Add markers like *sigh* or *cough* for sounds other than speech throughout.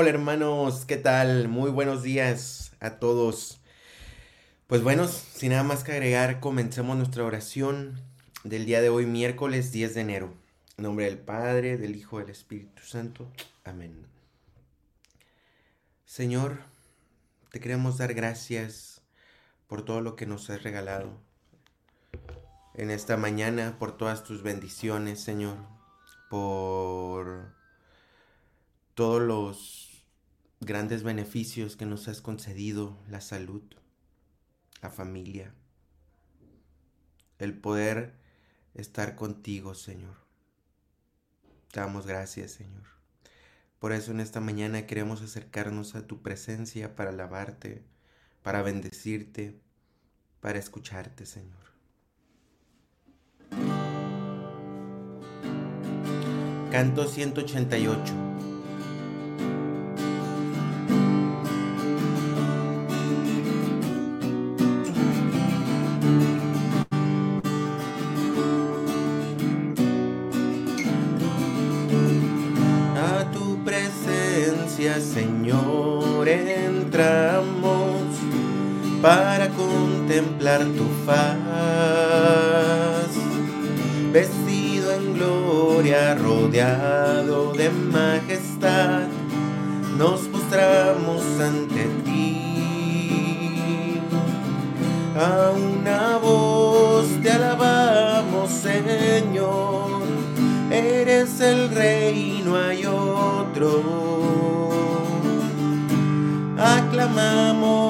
Hola hermanos, ¿qué tal? Muy buenos días a todos. Pues bueno, sin nada más que agregar, comencemos nuestra oración del día de hoy, miércoles 10 de enero. En nombre del Padre, del Hijo, del Espíritu Santo. Amén. Señor, te queremos dar gracias por todo lo que nos has regalado en esta mañana, por todas tus bendiciones, Señor, por todos los grandes beneficios que nos has concedido, la salud, la familia, el poder estar contigo, Señor. Te damos gracias, Señor. Por eso en esta mañana queremos acercarnos a tu presencia para alabarte, para bendecirte, para escucharte, Señor. Canto 188. Tu faz. Vestido en gloria, rodeado de majestad, nos postramos ante ti. A una voz te alabamos, Señor, eres el rey, no hay otro aclamamos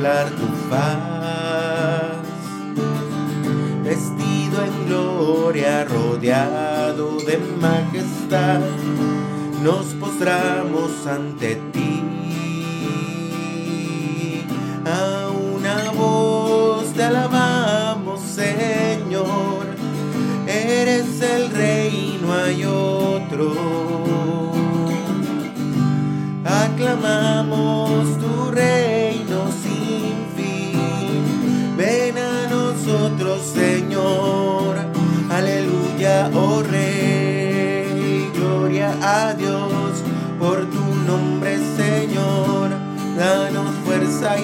contemplar tu faz. Vestido en gloria, rodeado de majestad, nos postramos ante ti. A una voz te alabamos, Señor, eres el rey, no hay otro aclamamos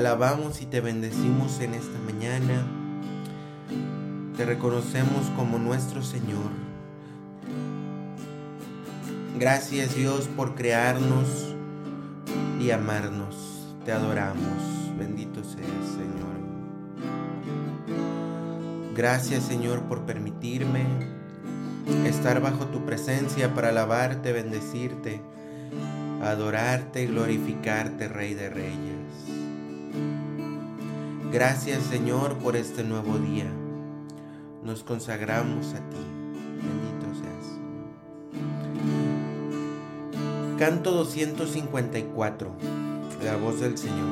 alabamos y te bendecimos en esta mañana. Te reconocemos como nuestro Señor. Gracias Dios por crearnos y amarnos. Te adoramos. Bendito seas Señor. Gracias Señor por permitirme estar bajo tu presencia para alabarte, bendecirte, adorarte y glorificarte, Rey de Reyes. Gracias Señor por este nuevo día. Nos consagramos a ti. Bendito seas. Canto 254. La voz del Señor.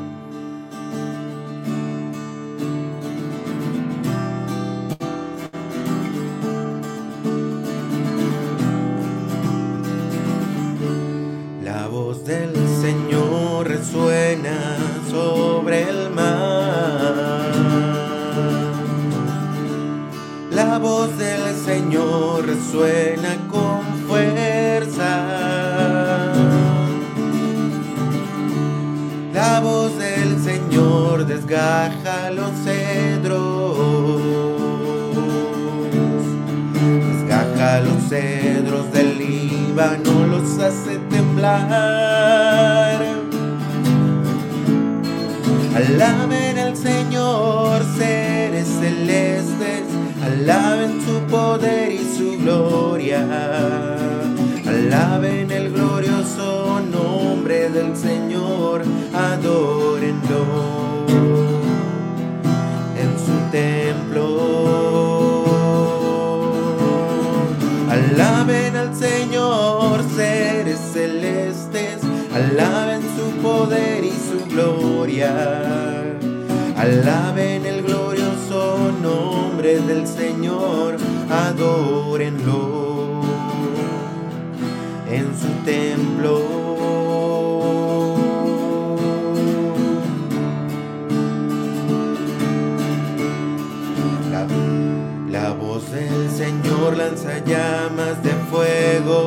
Lanza llamas de fuego.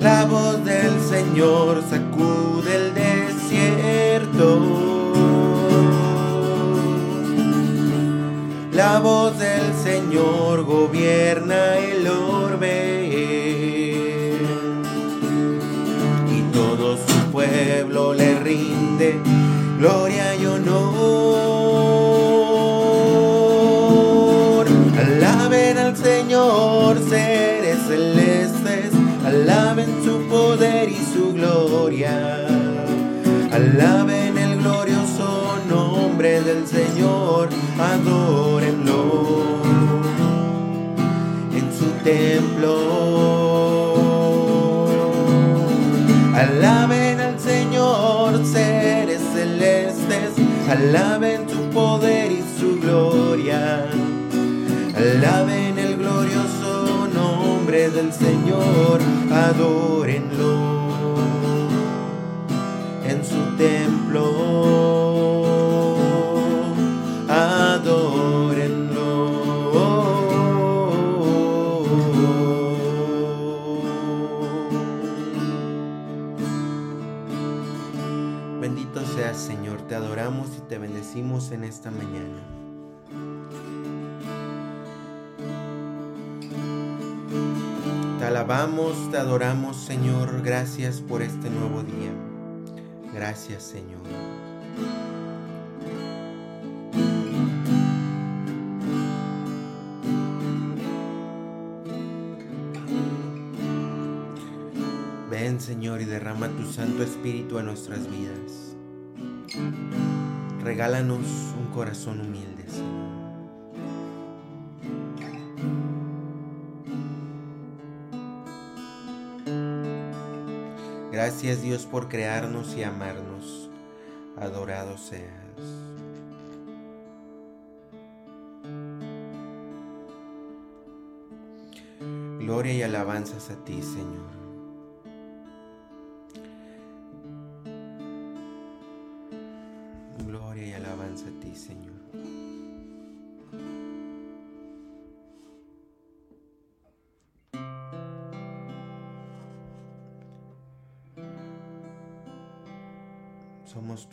La voz del Señor sacude el desierto. La voz del Señor gobierna el orbe. Y todo su pueblo le rinde gloria y honor. Gloria. Alaben el glorioso nombre del Señor, adórenlo en su templo. Adórenlo. Bendito seas Señor, te adoramos y te bendecimos en esta mañana. Alabamos, te adoramos Señor, gracias por este nuevo día. Gracias Señor. Ven Señor y derrama tu Santo Espíritu a nuestras vidas. Regálanos un corazón humilde, Señor. Gracias Dios por crearnos y amarnos. Adorado seas. Gloria y alabanzas a ti, Señor.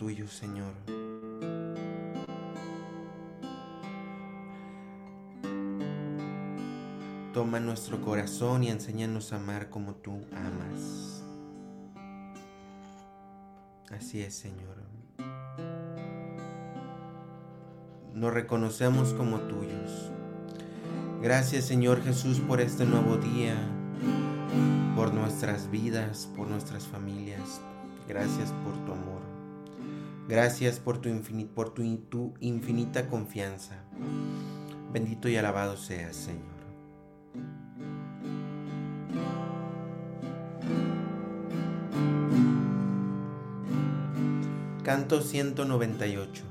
Tuyos, Señor. Toma nuestro corazón y enséñanos a amar como tú amas. Así es, Señor. Nos reconocemos como tuyos. Gracias, Señor Jesús, por este nuevo día, por nuestras vidas, por nuestras familias. Gracias por tu amor. Gracias por tu, infinita confianza. Bendito y alabado seas, Señor. Canto 198.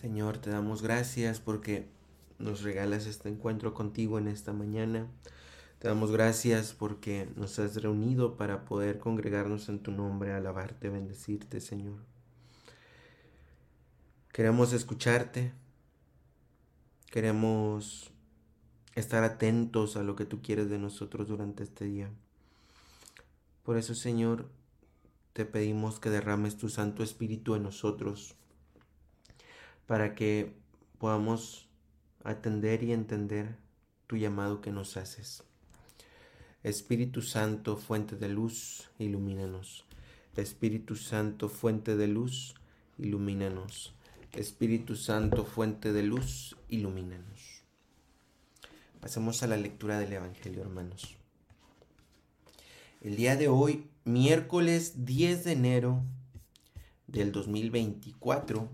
Señor, te damos gracias porque nos regalas este encuentro contigo en esta mañana. Te damos gracias porque nos has reunido para poder congregarnos en tu nombre, alabarte, bendecirte, Señor. Queremos escucharte. Queremos estar atentos a lo que tú quieres de nosotros durante este día. Por eso, Señor, te pedimos que derrames tu Santo Espíritu en nosotros para que podamos atender y entender tu llamado que nos haces. Espíritu Santo, fuente de luz, ilumínanos. Espíritu Santo, fuente de luz, ilumínanos. Espíritu Santo, fuente de luz, ilumínanos. Pasemos a la lectura del Evangelio, hermanos. El día de hoy, miércoles 10 de enero del 2024,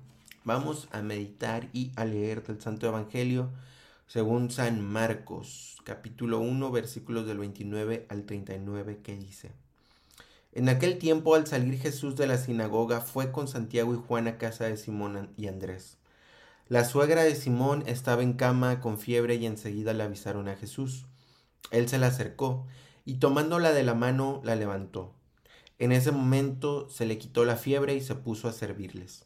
Vamos a meditar y a leer del Santo Evangelio según San Marcos, capítulo 1, versículos del 29 al 39, que dice. En aquel tiempo, al salir Jesús de la sinagoga, fue con Santiago y Juan a casa de Simón y Andrés. La suegra de Simón estaba en cama con fiebre y enseguida le avisaron a Jesús. Él se la acercó y tomándola de la mano la levantó. En ese momento se le quitó la fiebre y se puso a servirles.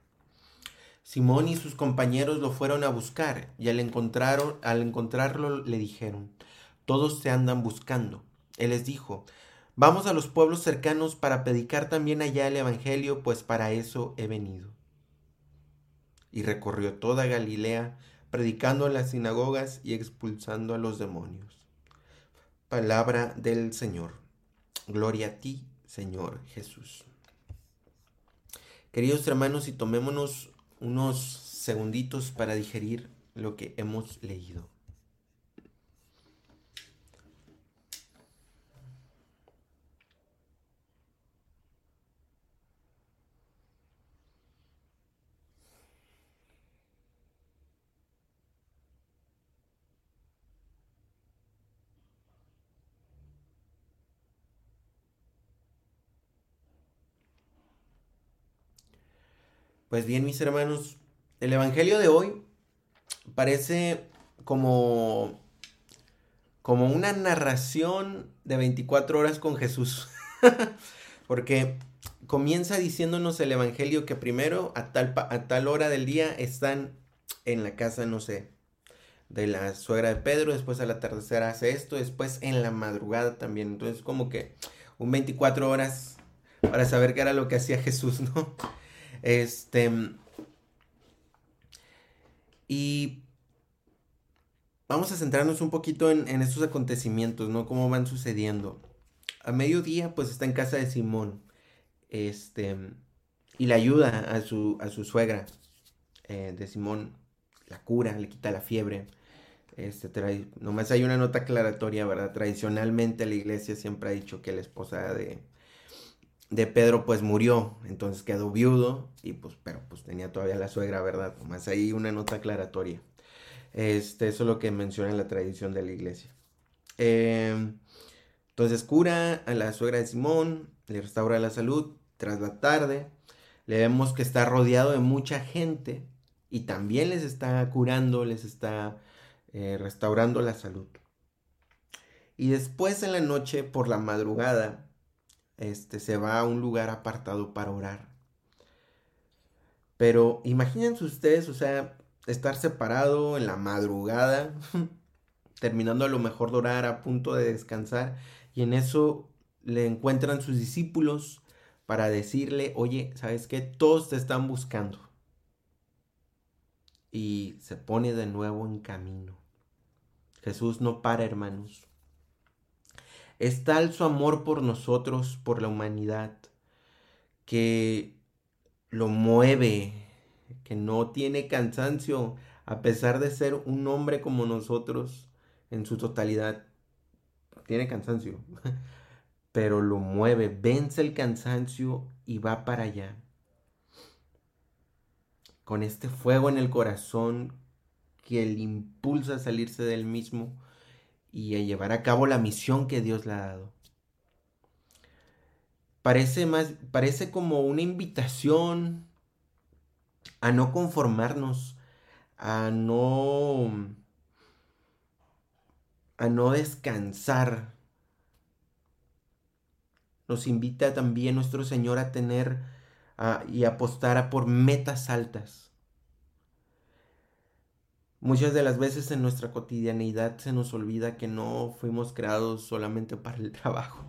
Simón y sus compañeros lo fueron a buscar y al, encontrarlo le dijeron, todos te andan buscando. Él les dijo, vamos a los pueblos cercanos para predicar también allá el Evangelio, pues para eso he venido. Y recorrió toda Galilea, predicando en las sinagogas y expulsando a los demonios. Palabra del Señor. Gloria a ti, Señor Jesús. Queridos hermanos, y tomémonos unos segunditos para digerir lo que hemos leído. Pues bien, mis hermanos, el Evangelio de hoy parece como, como una narración de 24 horas con Jesús. *laughs* Porque comienza diciéndonos el Evangelio que primero a tal, a tal hora del día están en la casa, no sé, de la suegra de Pedro, después a la hace esto, después en la madrugada también. Entonces como que un 24 horas para saber qué era lo que hacía Jesús, ¿no? Este. Y vamos a centrarnos un poquito en, estos acontecimientos, ¿no? Cómo van sucediendo. A mediodía, pues está en casa de Simón. Este. Y le ayuda a su, a su suegra eh, de Simón. La cura, le quita la fiebre. Este, trae, nomás hay una nota aclaratoria, ¿verdad? Tradicionalmente la iglesia siempre ha dicho que la esposa de, de Pedro pues murió, entonces quedó viudo y pues, pero pues tenía todavía la suegra, ¿verdad? Más ahí una nota aclaratoria. Este, eso es lo que menciona la tradición de la iglesia. Em, entonces cura a la suegra de Simón, le restaura la salud. Tras la tarde, le vemos que está rodeado de mucha gente y también les está curando, les está eh, restaurando la salud. Y después en la noche, por la madrugada, este, se va a un lugar apartado para orar. Pero imagínense ustedes, o sea, estar separado en la madrugada, *laughs* terminando a lo mejor de orar, a punto de descansar, y en eso le encuentran sus discípulos para decirle, oye, ¿sabes qué? Todos te están buscando. Y se pone de nuevo en camino. Jesús no para, hermanos. Es tal su amor por nosotros, por la humanidad, que lo mueve, que no tiene cansancio, a pesar de ser un hombre como nosotros en su totalidad. Tiene cansancio, *laughs* pero lo mueve, vence el cansancio y va para allá. Con este fuego en el corazón que le impulsa a salirse del mismo y a llevar a cabo la misión que Dios le ha dado. Parece más, parece como una invitación a no conformarnos, a no, a no descansar. Nos invita también nuestro Señor a tener y apostar a por metas altas Muchas de las veces en nuestra cotidianidad se nos olvida que no fuimos creados solamente para el trabajo.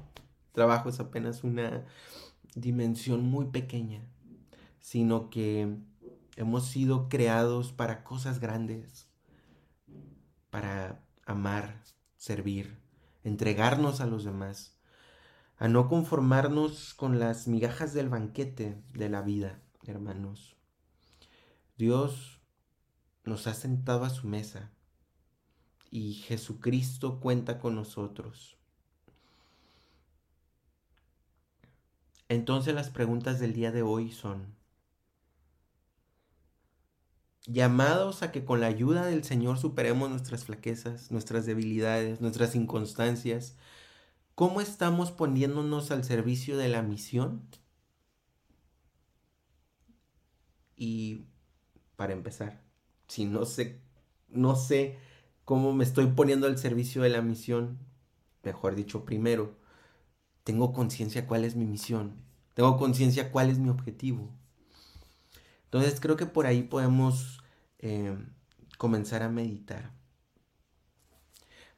El trabajo es apenas una dimensión muy pequeña, sino que hemos sido creados para cosas grandes, para amar, servir, entregarnos a los demás, a no conformarnos con las migajas del banquete de la vida, hermanos. Dios nos ha sentado a su mesa y Jesucristo cuenta con nosotros. Entonces las preguntas del día de hoy son, llamados a que con la ayuda del Señor superemos nuestras flaquezas, nuestras debilidades, nuestras inconstancias. ¿Cómo estamos poniéndonos al servicio de la misión? Y para empezar, si no sé, no sé cómo me estoy poniendo al servicio de la misión, mejor dicho, primero, tengo conciencia cuál es mi misión, tengo conciencia cuál es mi objetivo. Entonces creo que por ahí podemos eh, comenzar a meditar.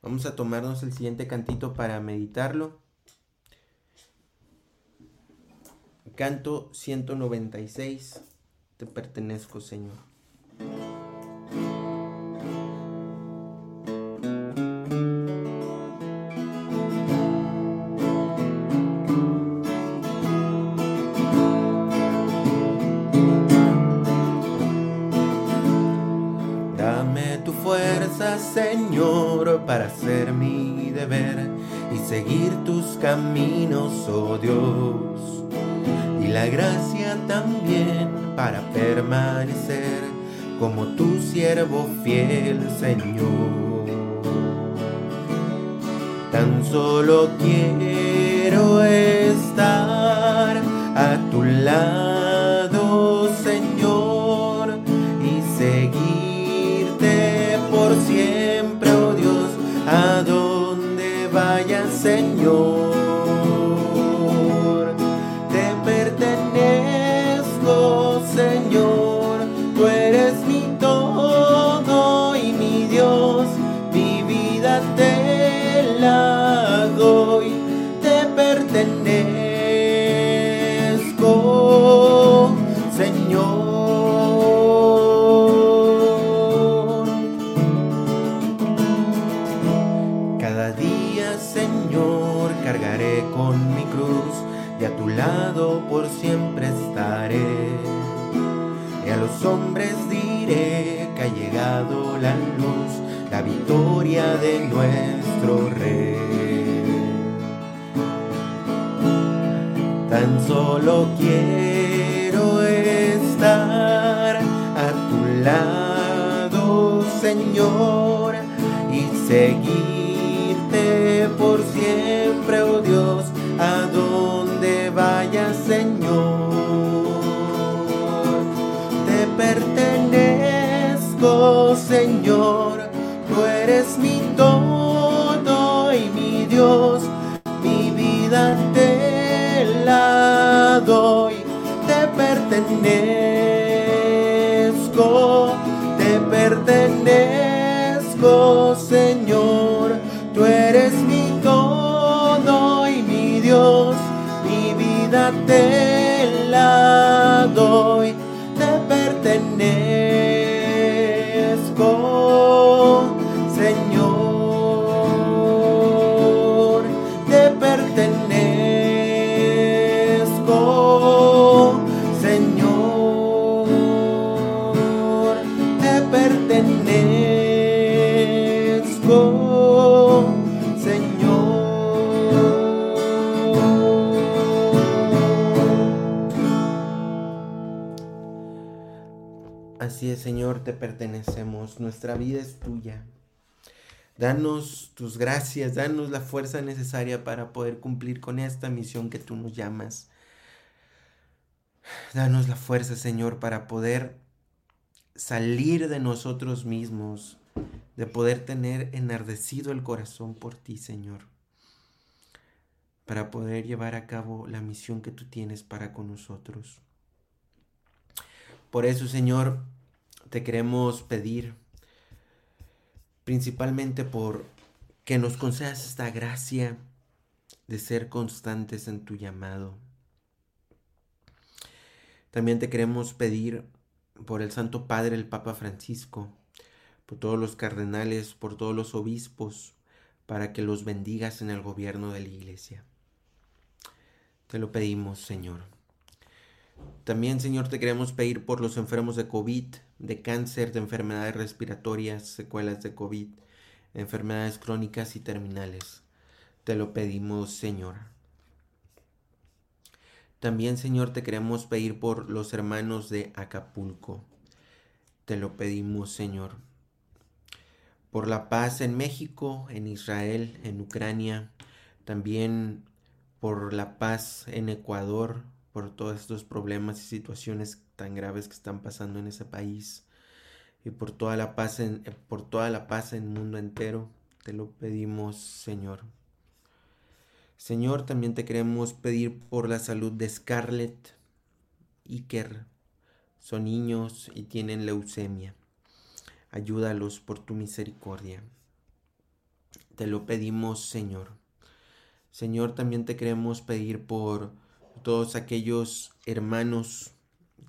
Vamos a tomarnos el siguiente cantito para meditarlo. Canto 196. Te pertenezco, Señor. Señor, para hacer mi deber y seguir tus caminos, oh Dios. Y la gracia también para permanecer como tu siervo fiel, Señor. Tan solo quiero estar a tu lado, pertenezco, te pertenezco Señor, tú eres mi todo y mi Dios te Señor, te pertenecemos. Nuestra vida es tuya. Danos tus gracias, danos la fuerza necesaria para poder cumplir con esta misión que tú nos llamas. Danos la fuerza, Señor, para poder salir de nosotros mismos, de poder tener enardecido el corazón por ti, Señor, para poder llevar a cabo la misión que tú tienes para con nosotros. Por eso, Señor, te queremos pedir, principalmente por que nos concedas esta gracia de ser constantes en tu llamado. También te queremos pedir por el Santo Padre, el Papa Francisco, por todos los cardenales, por todos los obispos, para que los bendigas en el gobierno de la Iglesia. Te lo pedimos, Señor. También, Señor, te queremos pedir por los enfermos de COVID, de cáncer, de enfermedades respiratorias, secuelas de COVID, enfermedades crónicas y terminales. Te lo pedimos, Señor. También, Señor, te queremos pedir por los hermanos de Acapulco, te lo pedimos, Señor. Por la paz en México, en Israel, en Ucrania, también por la paz en Ecuador, por todos estos problemas y situaciones tan graves que están pasando en ese país y por toda la paz en, por toda la paz en el mundo entero, te lo pedimos, Señor. Señor, también te queremos pedir por la salud de Scarlett y Iker. Son niños y tienen leucemia. Ayúdalos por tu misericordia. Te lo pedimos, Señor. Señor, también te queremos pedir por todos aquellos hermanos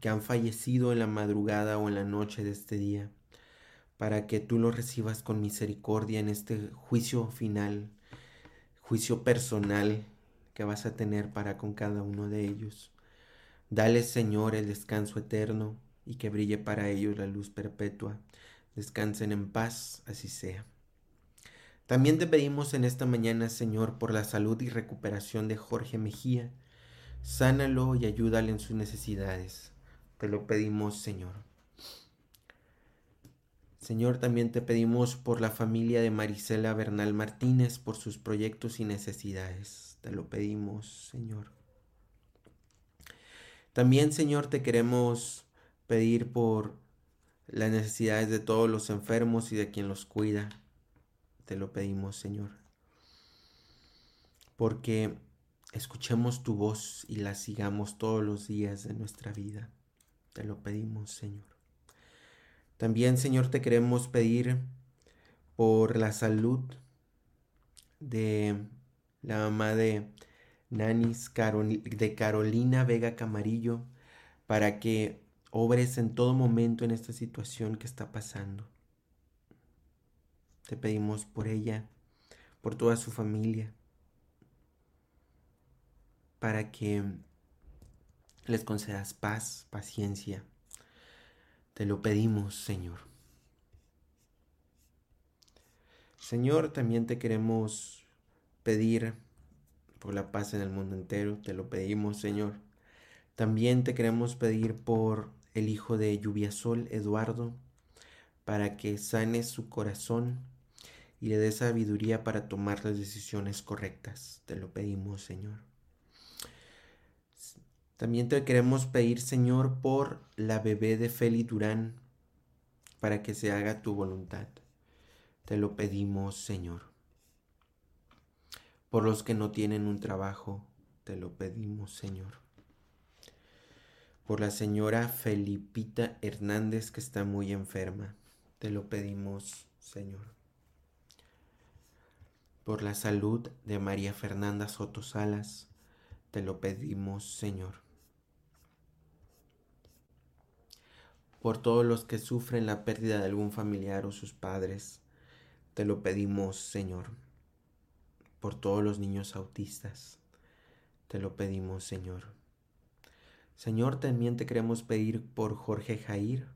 que han fallecido en la madrugada o en la noche de este día, para que tú los recibas con misericordia en este juicio final, juicio personal que vas a tener para con cada uno de ellos. Dale, Señor, el descanso eterno y que brille para ellos la luz perpetua. Descansen en paz, así sea. También te pedimos en esta mañana, Señor, por la salud y recuperación de Jorge Mejía. Sánalo y ayúdale en sus necesidades. Te lo pedimos, Señor. Señor, también te pedimos por la familia de Marisela Bernal Martínez, por sus proyectos y necesidades. Te lo pedimos, Señor. También, Señor, te queremos pedir por las necesidades de todos los enfermos y de quien los cuida. Te lo pedimos, Señor. Porque escuchemos tu voz y la sigamos todos los días de nuestra vida. Te lo pedimos, Señor. También, Señor, te queremos pedir por la salud de la mamá de Nanis, de Carolina Vega Camarillo, para que obres en todo momento en esta situación que está pasando. Te pedimos por ella, por toda su familia, para que les concedas paz, paciencia. Te lo pedimos, Señor. Señor, también te queremos pedir por la paz en el mundo entero. Te lo pedimos, Señor. También te queremos pedir por el hijo de Lluviasol, Eduardo, para que sanes su corazón y le dé sabiduría para tomar las decisiones correctas. Te lo pedimos, Señor. También te queremos pedir, Señor, por la bebé de Feli Durán, para que se haga tu voluntad. Te lo pedimos, Señor. Por los que no tienen un trabajo, te lo pedimos, Señor. Por la señora Felipita Hernández, que está muy enferma, te lo pedimos, Señor. Por la salud de María Fernanda Soto Salas, te lo pedimos, Señor. Por todos los que sufren la pérdida de algún familiar o sus padres. Te lo pedimos, Señor. Por todos los niños autistas. Te lo pedimos, Señor. Señor, también te queremos pedir por Jorge Jair.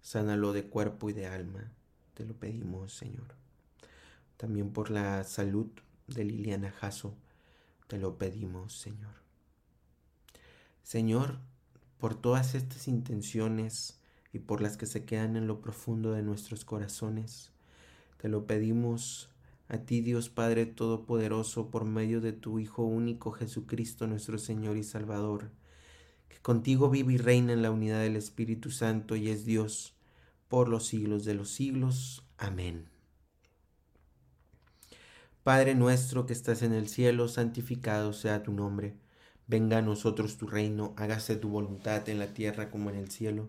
Sánalo de cuerpo y de alma. Te lo pedimos, Señor. También por la salud de Liliana Jasso. Te lo pedimos, Señor. Señor, por todas estas intenciones y por las que se quedan en lo profundo de nuestros corazones. Te lo pedimos a ti, Dios Padre Todopoderoso, por medio de tu Hijo único Jesucristo, nuestro Señor y Salvador, que contigo vive y reina en la unidad del Espíritu Santo y es Dios por los siglos de los siglos. Amén. Padre nuestro que estás en el cielo, santificado sea tu nombre. Venga a nosotros tu reino, hágase tu voluntad en la tierra como en el cielo.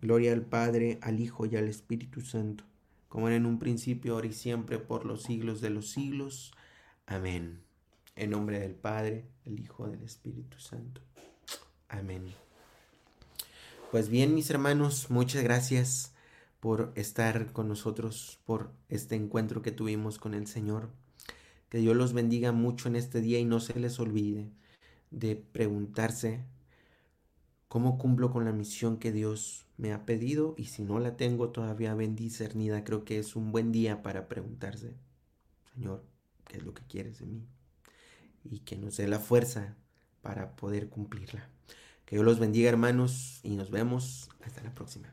Gloria al Padre, al Hijo y al Espíritu Santo, como era en un principio, ahora y siempre, por los siglos de los siglos. Amén. En nombre del Padre, del Hijo, del Espíritu Santo. Amén. Pues bien, mis hermanos, muchas gracias por estar con nosotros, por este encuentro que tuvimos con el Señor. Que Dios los bendiga mucho en este día y no se les olvide de preguntarse ¿Cómo cumplo con la misión que Dios me ha pedido? Y si no la tengo todavía bendicernida creo que es un buen día para preguntarse, Señor, ¿qué es lo que quieres de mí? Y que nos dé la fuerza para poder cumplirla. Que Dios los bendiga hermanos y nos vemos hasta la próxima.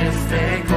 Este